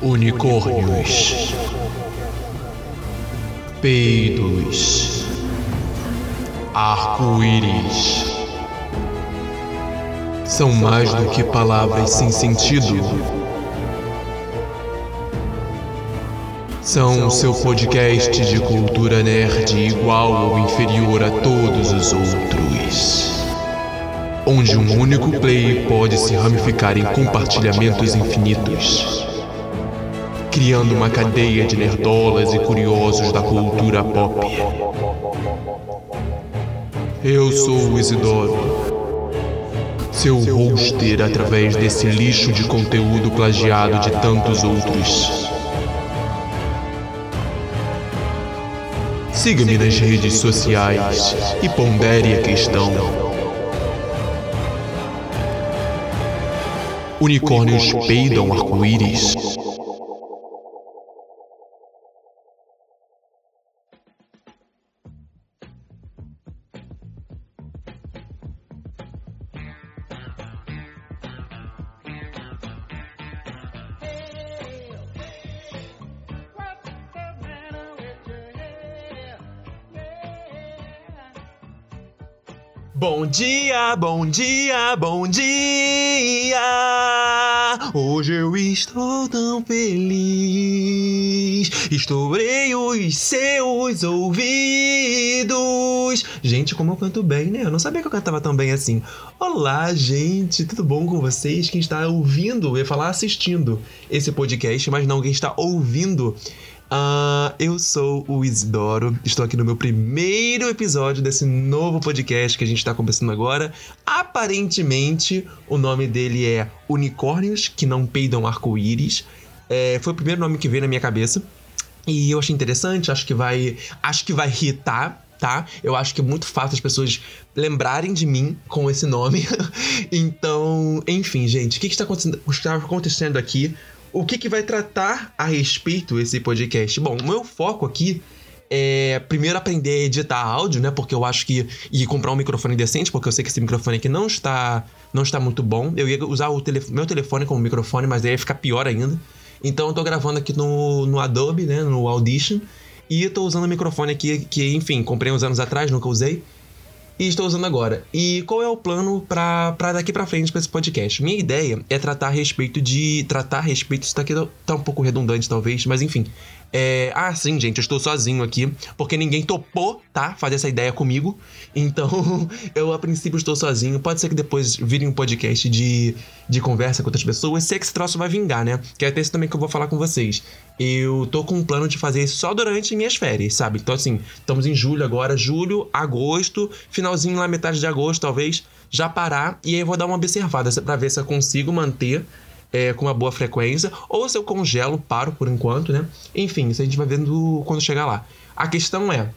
Unicórnios. Peidos. Arco-íris. São mais do que palavras sem sentido. São o seu podcast de cultura nerd igual ou inferior a todos os outros. Onde um único play pode se ramificar em compartilhamentos infinitos criando uma cadeia de nerdolas e curiosos da cultura pop. Eu sou o Isidoro, seu hoster através desse lixo de conteúdo plagiado de tantos outros. Siga-me nas redes sociais e pondere a questão. Unicórnios peidam arco-íris. Bom dia, bom dia, bom dia! Hoje eu estou tão feliz. Estourei os seus ouvidos. Gente, como eu canto bem, né? Eu não sabia que eu cantava tão bem assim. Olá, gente, tudo bom com vocês? Quem está ouvindo, eu ia falar assistindo esse podcast, mas não, quem está ouvindo Uh, eu sou o Isidoro, estou aqui no meu primeiro episódio desse novo podcast que a gente está começando agora. Aparentemente, o nome dele é Unicórnios que não peidam arco-íris. É, foi o primeiro nome que veio na minha cabeça. E eu achei interessante, acho que vai. Acho que vai irritar tá? Eu acho que é muito fácil as pessoas lembrarem de mim com esse nome. então, enfim, gente, o que, que está acontecendo aqui? O que, que vai tratar a respeito esse podcast? Bom, o meu foco aqui é primeiro aprender a editar áudio, né? Porque eu acho que. E comprar um microfone decente, porque eu sei que esse microfone aqui não está, não está muito bom. Eu ia usar o telefone, meu telefone como microfone, mas aí ia ficar pior ainda. Então eu tô gravando aqui no, no Adobe, né? No Audition. E eu tô usando o microfone aqui que, enfim, comprei uns anos atrás, nunca usei e estou usando agora. E qual é o plano para daqui para frente para esse podcast? Minha ideia é tratar a respeito de tratar a respeito isso daqui tá um pouco redundante talvez, mas enfim, é... Ah, sim, gente, eu estou sozinho aqui, porque ninguém topou, tá? Fazer essa ideia comigo. Então, eu a princípio estou sozinho. Pode ser que depois vire um podcast de, de conversa com outras pessoas. Sei que esse troço vai vingar, né? Que é até isso também que eu vou falar com vocês. Eu tô com um plano de fazer isso só durante minhas férias, sabe? Então, assim, estamos em julho agora, julho, agosto, finalzinho lá, metade de agosto, talvez, já parar. E aí eu vou dar uma observada para ver se eu consigo manter é, com uma boa frequência, ou se eu congelo, paro por enquanto, né? Enfim, isso a gente vai vendo quando chegar lá. A questão é.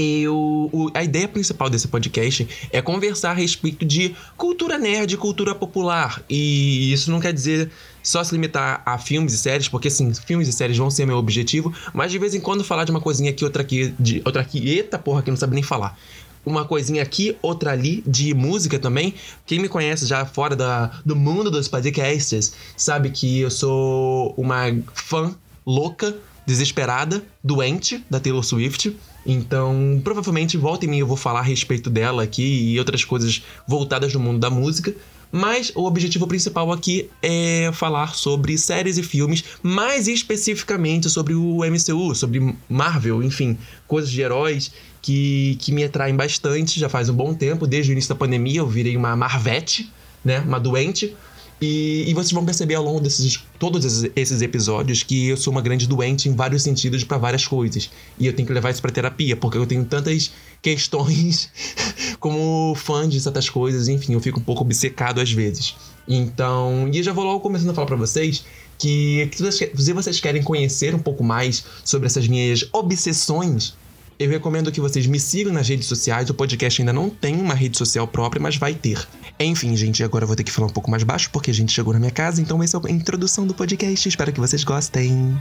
Eu, a ideia principal desse podcast é conversar a respeito de cultura nerd, cultura popular. E isso não quer dizer só se limitar a filmes e séries, porque sim, filmes e séries vão ser meu objetivo, mas de vez em quando falar de uma coisinha aqui, outra aqui, de outra aqui, eita porra, que não sabe nem falar uma coisinha aqui, outra ali, de música também. Quem me conhece já fora da, do mundo dos podcasts sabe que eu sou uma fã louca, desesperada, doente da Taylor Swift. Então, provavelmente, volta em mim eu vou falar a respeito dela aqui e outras coisas voltadas no mundo da música. Mas o objetivo principal aqui é falar sobre séries e filmes, mais especificamente sobre o MCU, sobre Marvel, enfim, coisas de heróis que, que me atraem bastante já faz um bom tempo. Desde o início da pandemia eu virei uma Marvete, né? Uma doente. E, e, vocês vão perceber ao longo desses todos esses episódios que eu sou uma grande doente em vários sentidos para várias coisas. E eu tenho que levar isso para terapia, porque eu tenho tantas questões como fã de certas coisas, enfim, eu fico um pouco obcecado às vezes. Então, e eu já vou logo começando a falar para vocês que se vocês querem conhecer um pouco mais sobre essas minhas obsessões eu recomendo que vocês me sigam nas redes sociais. O podcast ainda não tem uma rede social própria, mas vai ter. Enfim, gente, agora eu vou ter que falar um pouco mais baixo porque a gente chegou na minha casa, então essa é a introdução do podcast. Espero que vocês gostem.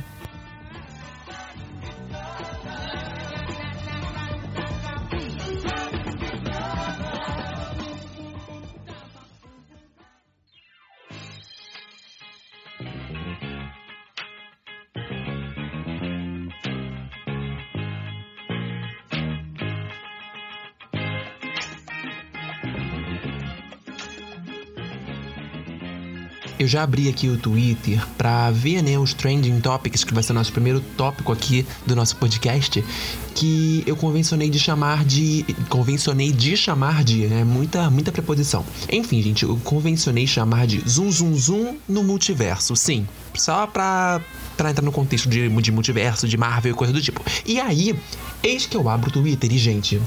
Eu já abri aqui o Twitter para ver né, os trending topics, que vai ser o nosso primeiro tópico aqui do nosso podcast, que eu convencionei de chamar de. Convencionei de chamar de, né? Muita, muita preposição. Enfim, gente, eu convencionei chamar de zoom zoom zoom no multiverso. Sim. Só pra, pra entrar no contexto de, de multiverso, de Marvel e coisa do tipo. E aí, eis que eu abro o Twitter e, gente.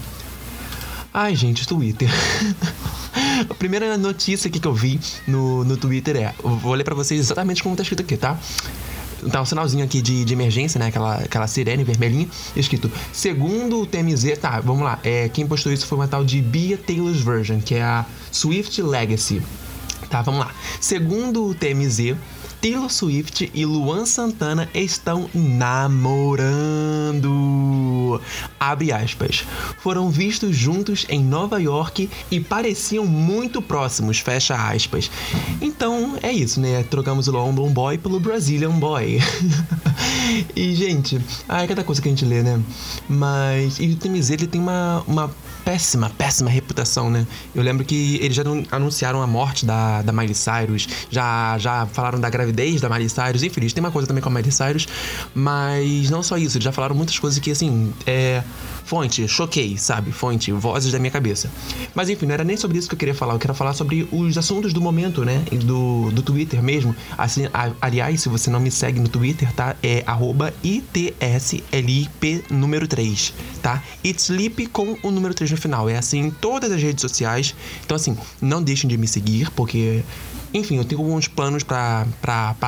Ai, gente, Twitter. A primeira notícia aqui que eu vi no, no Twitter é. Vou ler pra vocês exatamente como tá escrito aqui, tá? Tá um sinalzinho aqui de, de emergência, né? Aquela, aquela sirene vermelhinha, escrito: Segundo o TMZ, tá, vamos lá. É, quem postou isso foi uma tal de Bia Taylor's Version, que é a Swift Legacy. Tá, vamos lá. Segundo o TMZ, Taylor Swift e Luan Santana estão namorando. Abre aspas. Foram vistos juntos em Nova York e pareciam muito próximos, fecha aspas. Então é isso, né? Trocamos o London Boy pelo Brazilian Boy. e, gente, ah, é cada coisa que a gente lê, né? Mas. E o TMZ ele tem uma, uma péssima, péssima reputação, né? Eu lembro que eles já anunciaram a morte da, da Miley Cyrus, já, já falaram da gravidez da Miley Cyrus, enfim, têm uma coisa também com a Miley Cyrus, mas não só isso, eles já falaram muitas coisas que, assim, é Fonte, choquei, sabe? Fonte, vozes da minha cabeça. Mas enfim, não era nem sobre isso que eu queria falar. Eu quero falar sobre os assuntos do momento, né? Do, do Twitter mesmo. Assim, a, aliás, se você não me segue no Twitter, tá? É ITSLIP número 3, tá? Itslip com o número 3 no final. É assim em todas as redes sociais. Então, assim, não deixem de me seguir, porque enfim, eu tenho alguns planos para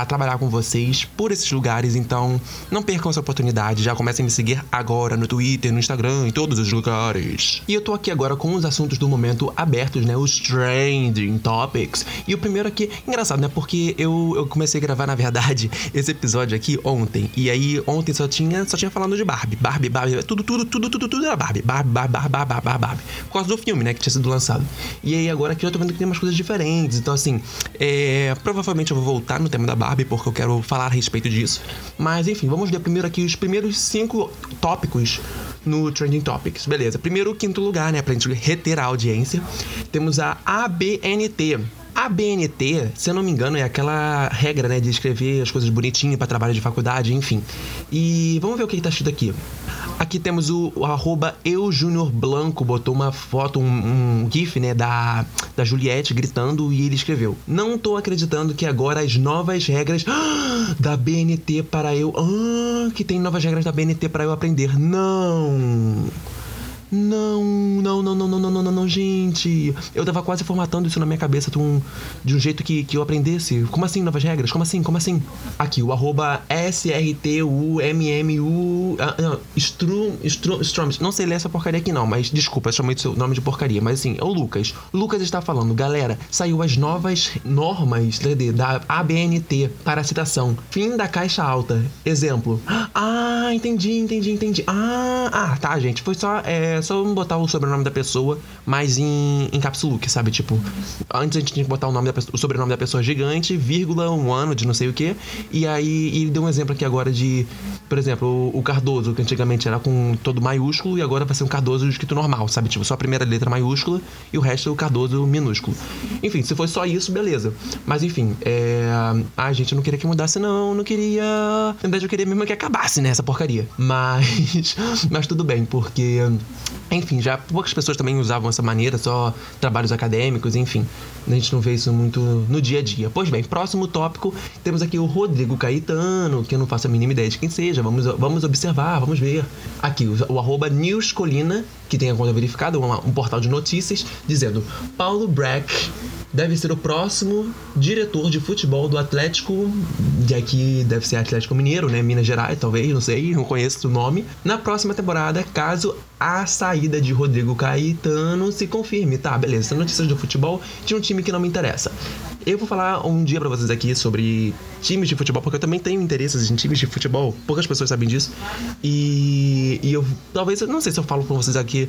trabalhar com vocês por esses lugares, então não percam essa oportunidade. Já comecem a me seguir agora no Twitter, no Instagram, em todos os lugares. E eu tô aqui agora com os assuntos do momento abertos, né? Os trending topics. E o primeiro aqui, engraçado, né? Porque eu, eu comecei a gravar, na verdade, esse episódio aqui ontem. E aí, ontem só tinha, só tinha falando de Barbie. Barbie, Barbie, tudo, tudo, tudo, tudo, tudo era Barbie. Barbie, Barbie, Barbie, Barbie, Barbie, Barbie. Por causa do filme, né? Que tinha sido lançado. E aí, agora aqui eu tô vendo que tem umas coisas diferentes. Então, assim, é, provavelmente eu vou voltar no tema da Barbie, porque eu quero falar a respeito disso. Mas enfim, vamos ver primeiro aqui os primeiros cinco tópicos no Trending Topics. Beleza, primeiro quinto lugar, né, pra gente reter a audiência, temos a ABNT. A BNT, se eu não me engano, é aquela regra, né, de escrever as coisas bonitinho para trabalho de faculdade, enfim. E vamos ver o que, que tá escrito aqui. Aqui temos o, o arroba Blanco, botou uma foto, um, um, gif, né, da, da Juliette gritando e ele escreveu: Não tô acreditando que agora as novas regras da BNT para eu. Ah, que tem novas regras da BNT para eu aprender. Não! Não, não, não, não, não, não, não, não, gente. Eu tava quase formatando isso na minha cabeça de um, de um jeito que, que eu aprendesse. Como assim, novas regras? Como assim, como assim? Aqui, o arroba SRTUMMU. Ah, Strum, Strum, Strum. Não sei ler essa porcaria aqui não, mas desculpa, eu chamei o seu nome de porcaria. Mas assim, é o Lucas. Lucas está falando, galera, saiu as novas normas da ABNT para citação. Fim da caixa alta. Exemplo. Ah, entendi, entendi, entendi. Ah, ah tá, gente. Foi só. É, é só botar o sobrenome da pessoa, mas em, em caps sabe? Tipo, antes a gente tinha que botar o, nome da, o sobrenome da pessoa gigante, vírgula, um ano de não sei o que. E aí ele deu um exemplo aqui agora de, por exemplo, o, o, Cardoso, que antigamente era com todo maiúsculo, e agora vai ser um Cardoso escrito normal, sabe? Tipo, só a primeira letra maiúscula e o resto é o Cardoso minúsculo. Enfim, se fosse só isso, beleza. Mas enfim, é. Ai, gente, eu não queria que mudasse, não. Não queria. Na verdade, eu queria mesmo que acabasse, né? Essa porcaria. Mas. Mas tudo bem, porque. Enfim, já poucas pessoas também usavam essa maneira, só trabalhos acadêmicos, enfim. A gente não vê isso muito no dia a dia. Pois bem, próximo tópico, temos aqui o Rodrigo Caetano, que eu não faço a mínima ideia de quem seja. Vamos, vamos observar, vamos ver. Aqui, o, o arroba que tem a conta verificada, um, portal de notícias, dizendo Paulo Breck deve ser o próximo diretor de futebol do Atlético, de aqui deve ser Atlético Mineiro, né? Minas Gerais, talvez, não sei, não conheço o nome. Na próxima temporada, caso a saída de Rodrigo Caetano se confirme. Tá, beleza, notícias do futebol de um time que não me interessa. Eu vou falar um dia para vocês aqui sobre times de futebol, porque eu também tenho interesses em times de futebol. Poucas pessoas sabem disso. E, e eu talvez, não sei se eu falo com vocês aqui,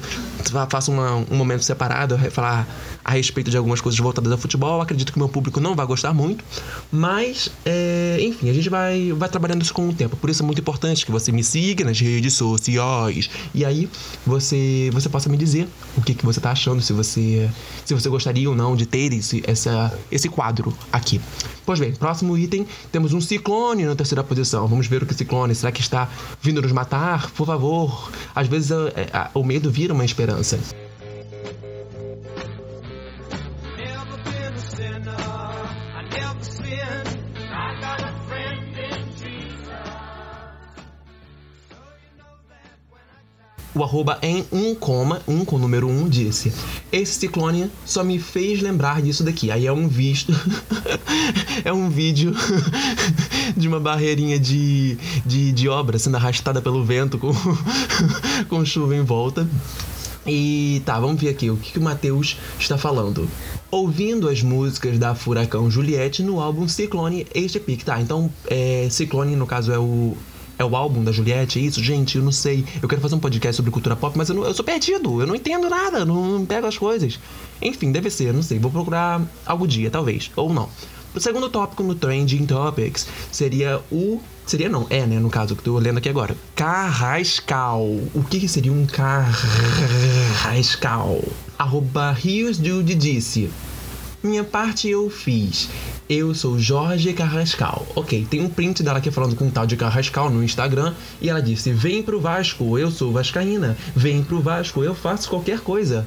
faço uma, um momento separado, falar a respeito de algumas coisas voltadas ao futebol. Acredito que meu público não vai gostar muito. Mas, é, enfim, a gente vai, vai trabalhando isso com o tempo. Por isso é muito importante que você me siga nas redes sociais. E aí, você você possa me dizer o que, que você tá achando, se você se você gostaria ou não de ter esse, essa, esse quadro aqui. Pois bem, próximo item, temos um ciclone na terceira posição. Vamos ver o que ciclone, será que está vindo nos matar? Por favor. Às vezes a, a, o medo vira uma esperança. O arroba em um coma, um com o número um, disse: Esse ciclone só me fez lembrar disso daqui. Aí é um visto. é um vídeo de uma barreirinha de, de, de obra sendo arrastada pelo vento com, com chuva em volta. E tá, vamos ver aqui o que, que o Matheus está falando. Ouvindo as músicas da Furacão Juliette no álbum Ciclone Este Pic. Tá, então é, Ciclone no caso é o é o álbum da Juliette, é isso? Gente, eu não sei. Eu quero fazer um podcast sobre cultura pop, mas eu, não, eu sou perdido. Eu não entendo nada, não, não pego as coisas. Enfim, deve ser, eu não sei. Vou procurar algum dia, talvez. Ou não. O segundo tópico no Trending Topics seria o. Seria não, é, né, no caso que eu tô lendo aqui agora. Carrascal. O que, que seria um carrascal? Arroba Rios Jude disse. Minha parte eu fiz. Eu sou Jorge Carrascal. Ok, tem um print dela aqui falando com um tal de Carrascal no Instagram e ela disse: Vem pro Vasco, eu sou Vascaína. Vem pro Vasco, eu faço qualquer coisa.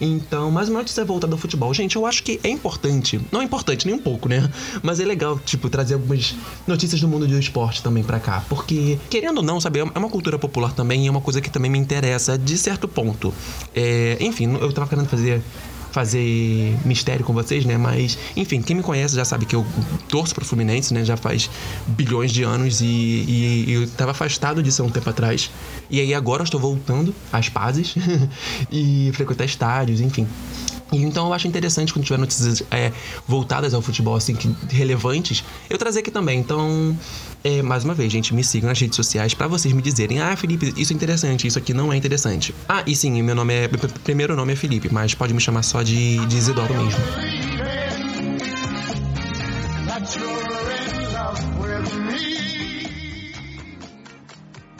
Então, mais uma notícia voltada ao futebol. Gente, eu acho que é importante. Não é importante nem um pouco, né? Mas é legal, tipo, trazer algumas notícias do mundo do esporte também para cá. Porque, querendo ou não, sabe, é uma cultura popular também e é uma coisa que também me interessa de certo ponto. É, enfim, eu tava querendo fazer fazer mistério com vocês, né? Mas, enfim, quem me conhece já sabe que eu torço pro Fluminense, né? Já faz bilhões de anos e, e, e eu estava afastado disso há um tempo atrás. E aí agora eu estou voltando às pazes e frequentar estádios, enfim. Então eu acho interessante quando tiver notícias é, voltadas ao futebol, assim, que, relevantes, eu trazer aqui também. Então, é, mais uma vez, gente, me sigam nas redes sociais para vocês me dizerem: ah, Felipe, isso é interessante, isso aqui não é interessante. Ah, e sim, meu nome é. Primeiro nome é Felipe, mas pode me chamar só de, de Isidoro mesmo.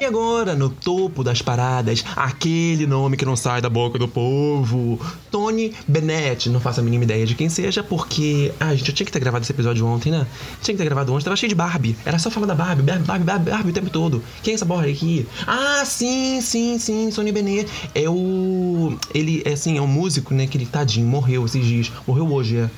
E agora, no topo das paradas, aquele nome que não sai da boca do povo, Tony Bennett. Não faço a mínima ideia de quem seja, porque. Ah, gente, eu tinha que ter gravado esse episódio ontem, né? Tinha que ter gravado ontem, tava cheio de Barbie. Era só falar da Barbie, Barbie, Barbie, Barbie, Barbie o tempo todo. Quem é essa borra aqui? Ah, sim, sim, sim, Tony Bennett. É o. Ele, é assim, é um músico, né? Que ele, tadinho, morreu esses dias. Morreu hoje, é.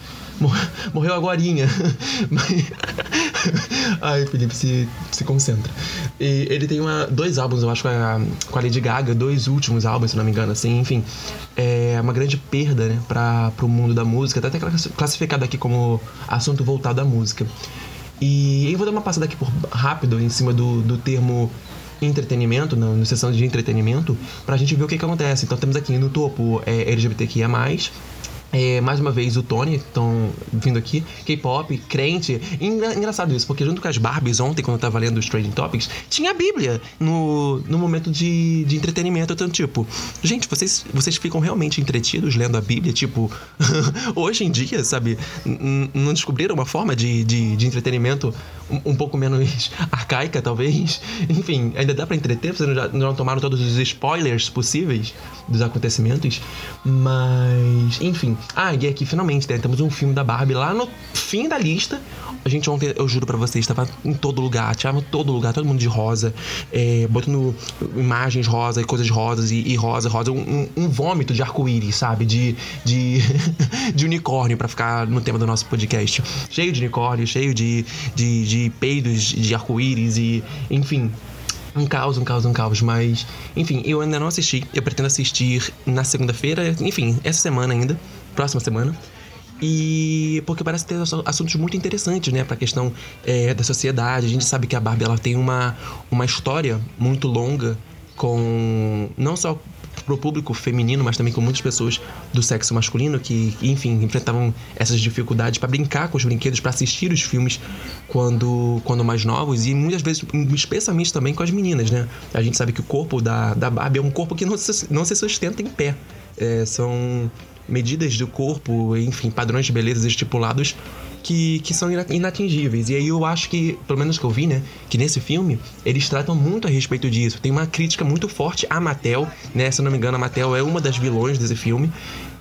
Morreu agorinha. Ai, Felipe, se, se concentra. E ele tem uma, dois álbuns, eu acho, com a, com a Lady Gaga, dois últimos álbuns, se não me engano, assim, enfim. É uma grande perda, né, para o mundo da música, tá até classificado aqui como assunto voltado à música. E eu vou dar uma passada aqui por rápido em cima do, do termo entretenimento, na, na sessão de entretenimento, pra gente ver o que, que acontece. Então temos aqui no topo é, LGBTQIA, é, mais uma vez o Tony estão vindo aqui, K-pop, crente. Engra, engraçado isso, porque junto com as Barbies ontem, quando eu tava lendo os Trading Topics, tinha a Bíblia no, no momento de, de entretenimento. Então, tipo, gente, vocês, vocês ficam realmente entretidos lendo a Bíblia? Tipo, hoje em dia, sabe? Não descobriram uma forma de, de, de entretenimento um, um, pouco menos arcaica, talvez? Enfim, ainda dá para entreter? Vocês não, não tomaram todos os spoilers possíveis dos acontecimentos? Mas, enfim. Ah, e aqui finalmente, né, temos um filme da Barbie lá no fim da lista. A gente ontem, eu juro pra vocês, estava em todo lugar, tirava todo lugar, todo mundo de rosa, é, botando imagens rosa e coisas rosas e, e rosa, rosa, um, um vômito de arco-íris, sabe? De, de, de unicórnio para ficar no tema do nosso podcast. Cheio de unicórnio, cheio de, de, de peidos de arco-íris e, enfim, um caos, um caos, um caos, mas enfim, eu ainda não assisti. Eu pretendo assistir na segunda-feira, enfim, essa semana ainda, próxima semana. E porque parece ter assuntos muito interessantes, né, para a questão é, da sociedade. A gente sabe que a Barbie ela tem uma, uma história muito longa com não só pro público feminino, mas também com muitas pessoas do sexo masculino que, enfim, enfrentavam essas dificuldades para brincar com os brinquedos, para assistir os filmes quando, quando mais novos e muitas vezes, especialmente também com as meninas, né? A gente sabe que o corpo da, da Barbie é um corpo que não se, não se sustenta em pé. É, são medidas do corpo, enfim, padrões de beleza estipulados que, que são inatingíveis. E aí eu acho que, pelo menos que eu vi, né, que nesse filme, eles tratam muito a respeito disso. Tem uma crítica muito forte à Mattel, né? Se eu não me engano, a Mattel é uma das vilões desse filme.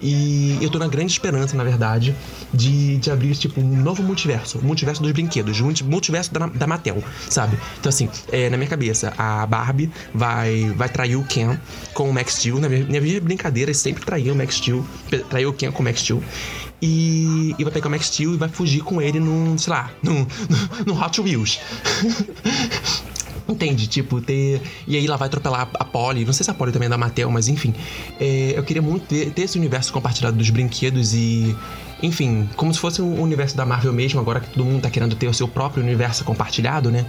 E eu tô na grande esperança, na verdade, de, de abrir, tipo, um novo multiverso. O multiverso dos brinquedos. O multiverso da, da Mattel, sabe? Então, assim, é, na minha cabeça, a Barbie vai, vai trair o Ken com o Max Steel. Na minha, minha brincadeira, sempre trair o Max Steel. Trair o Ken com o Max Steel. E, e vai pegar o Max Steel e vai fugir com ele num, sei lá, num, num Hot Wheels. Entende? Tipo, ter. E aí ela vai atropelar a Polly. Não sei se a Polly também é da Mattel, mas enfim. É, eu queria muito ter, ter, esse universo compartilhado dos brinquedos e. Enfim, como se fosse um universo da Marvel mesmo, agora que todo mundo tá querendo ter o seu próprio universo compartilhado, né?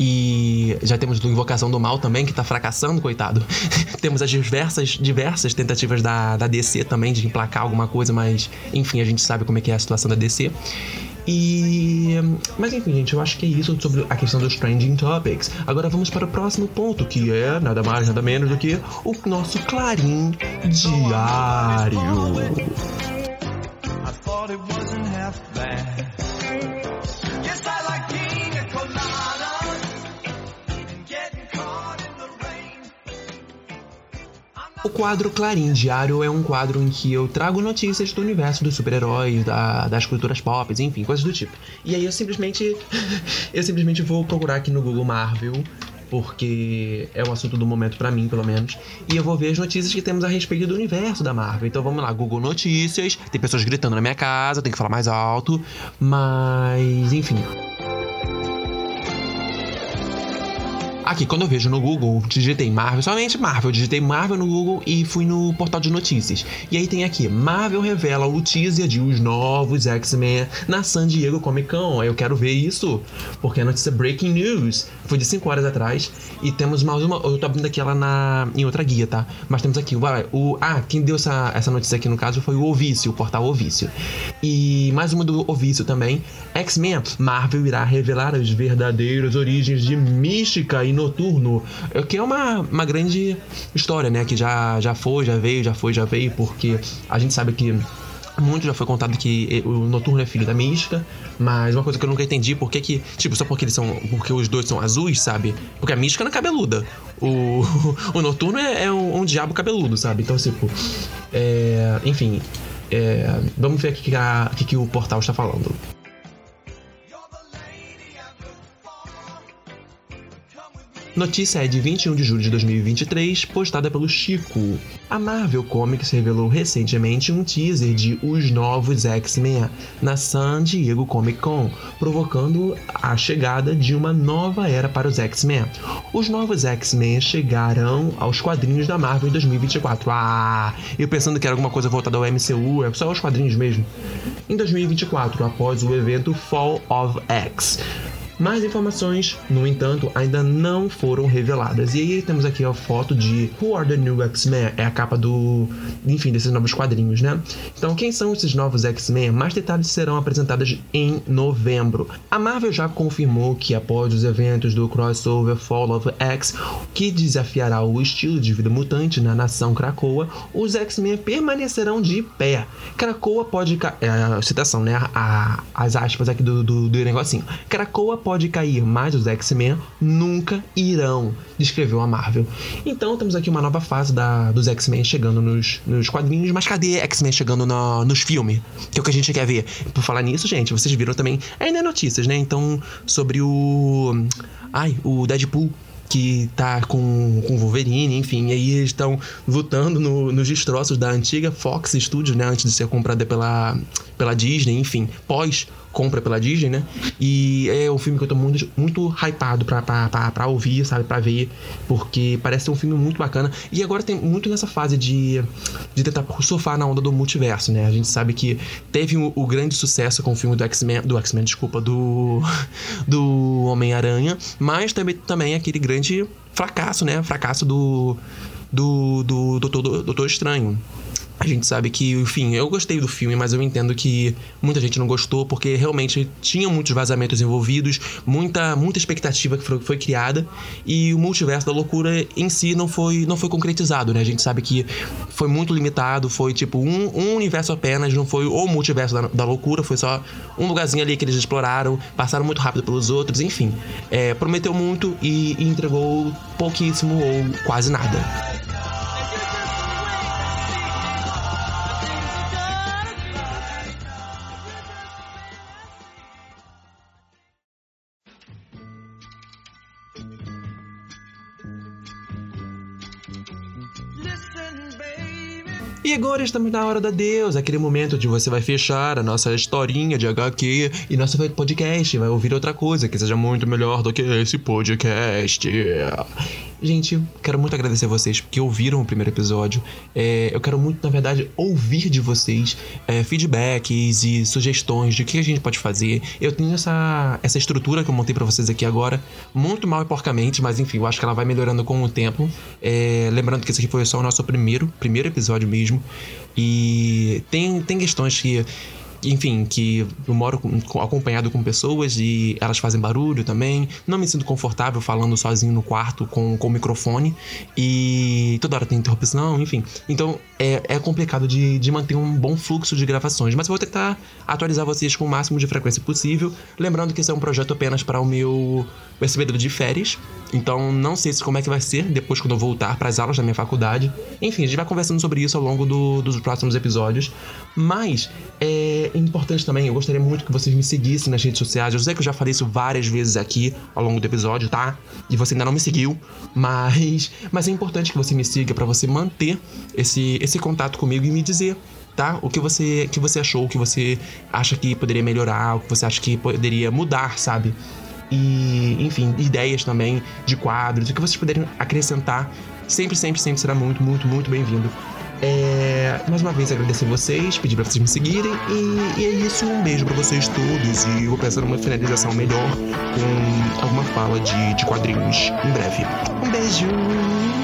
E já temos do Invocação do Mal também, que tá fracassando, coitado. temos as diversas, diversas tentativas da, da DC também de emplacar alguma coisa, mas enfim, a gente sabe como é que é a situação da DC. E. Mas enfim, gente, eu acho que é isso sobre a questão dos trending topics. Agora vamos para o próximo ponto, que é nada mais, nada menos do que o nosso Clarim Diário. I thought it wasn't half bad. O quadro Clarim Diário é um quadro em que eu trago notícias do universo dos super-heróis, da, das culturas pop, enfim, coisas do tipo. E aí eu simplesmente. eu simplesmente vou procurar aqui no Google Marvel porque é o assunto do momento para mim, pelo menos. E eu vou ver as notícias que temos a respeito do universo da Marvel. Então vamos lá, Google Notícias. Tem pessoas gritando na minha casa, tem que falar mais alto, mas enfim. Aqui, quando eu vejo no Google, digitei Marvel, somente Marvel, digitei Marvel no Google e fui no portal de notícias. E aí tem aqui, Marvel revela o teaser de os novos X-Men na San Diego Comic Con. Eu quero ver isso, porque é notícia Breaking News. Foi de 5 horas atrás. E temos mais uma, eu tô abrindo aqui ela na, em outra guia, tá? Mas temos aqui, vai, o, ah, quem deu essa, essa notícia aqui no caso foi o Ovício, o portal Ovício. E mais uma do Ovício também, X-Men, Marvel irá revelar as verdadeiras origens de Mística e Noturno, é que é uma, uma grande história, né? Que já, já foi, já veio, já foi, já veio, porque a gente sabe que muito já foi contado que o Noturno é filho da Mística, mas uma coisa que eu nunca entendi, por que que, tipo, só porque eles são, porque os dois são azuis, sabe? Porque a Mística não é cabeluda. O, o Noturno é, é um, um, diabo cabeludo, sabe? Então, tipo, é, enfim, é, vamos ver o que, que, que o portal está falando. Notícia é de 21 de julho de 2023, postada pelo Chico. A Marvel Comics revelou recentemente um teaser de Os Novos X-Men na San Diego Comic Con, provocando a chegada de uma nova era para os X-Men. Os novos X-Men chegarão aos quadrinhos da Marvel em 2024. Ah, eu pensando que era alguma coisa voltada ao MCU, é só os quadrinhos mesmo. Em 2024, após o evento Fall of X. Mais informações, no entanto, ainda não foram reveladas. E aí temos aqui a foto de Who Are the New X-Men? É a capa do, enfim, desses novos quadrinhos, né? Então, quem são esses novos X-Men? Mais detalhes serão apresentados em novembro. A Marvel já confirmou que após os eventos do crossover Fall of X, que desafiará o estilo de vida mutante na nação Krakoa, os X-Men permanecerão de pé. Krakoa pode, é, citação, né? A, as aspas aqui do, do, do negocinho. Krakoa pode cair, mas os X-Men nunca irão, descreveu a Marvel. Então temos aqui uma nova fase da, dos X-Men chegando nos, nos quadrinhos, mas cadê X-Men chegando no, nos filmes? Que é o que a gente quer ver. Por falar nisso, gente, vocês viram também ainda é notícias, né? Então, sobre o. Ai, o Deadpool que tá com, com Wolverine, enfim, e aí eles estão lutando no, nos destroços da antiga Fox Studios, né, antes de ser comprada pela, pela Disney, enfim, pós compra pela Disney, né? E é um filme que eu tô muito, muito hypado pra, pra, pra, pra ouvir, sabe? Pra ver, porque parece ser um filme muito bacana. E agora tem muito nessa fase de, de tentar surfar na onda do multiverso, né? A gente sabe que teve o, o grande sucesso com o filme do X-Men, do X-Men, desculpa, do, do Homem-Aranha, mas também, também aquele grande fracasso, né? Fracasso do, do, do Doutor, do, Doutor Estranho. A gente sabe que, enfim, eu gostei do filme, mas eu entendo que muita gente não gostou, porque realmente tinha muitos vazamentos envolvidos, muita, muita expectativa que foi, foi criada, e o multiverso da loucura em si não foi, não foi concretizado, né? A gente sabe que foi muito limitado, foi tipo um, um universo apenas, não foi o multiverso da, da, loucura, foi só um lugarzinho ali que eles exploraram, passaram muito rápido pelos outros, enfim. É, prometeu muito e, e entregou pouquíssimo ou quase nada. E agora estamos na hora da Deus, aquele momento de você vai fechar a nossa historinha de HQ e nosso podcast, vai ouvir outra coisa que seja muito melhor do que esse podcast. Gente, quero muito agradecer a vocês que ouviram o primeiro episódio. É, eu quero muito, na verdade, ouvir de vocês é, feedbacks e sugestões de o que a gente pode fazer. Eu tenho essa, essa estrutura que eu montei para vocês aqui agora, muito mal e porcamente, mas enfim, eu acho que ela vai melhorando com o tempo. É, lembrando que esse aqui foi só o nosso primeiro, primeiro episódio mesmo. E tem, tem questões que enfim, que eu moro com, acompanhado com pessoas e elas fazem barulho também. Não me sinto confortável falando sozinho no quarto com, com o microfone e toda hora tem interrupção, enfim. Então é, é complicado de, de manter um bom fluxo de gravações, mas eu vou tentar atualizar vocês com o máximo de frequência possível. Lembrando que esse é um projeto apenas para o meu percebedouro de férias, então não sei se como é que vai ser depois quando eu voltar para as aulas da minha faculdade. Enfim, a gente vai conversando sobre isso ao longo do, dos próximos episódios, mas é importante também, eu gostaria muito que vocês me seguissem nas redes sociais. Eu sei que eu já falei isso várias vezes aqui ao longo do episódio, tá? E você ainda não me seguiu, mas, mas é importante que você me siga para você manter esse, esse contato comigo e me dizer tá? O que você, que você achou, o que você acha que poderia melhorar, o que você acha que poderia mudar, sabe? E, enfim, ideias também de quadros, o que vocês puderem acrescentar, sempre, sempre, sempre será muito, muito, muito bem-vindo. É, mais uma vez agradecer vocês, pedir pra vocês me seguirem e, e é isso. Um beijo para vocês todos e vou pensar numa finalização melhor com alguma fala de, de quadrinhos em breve. Um beijo!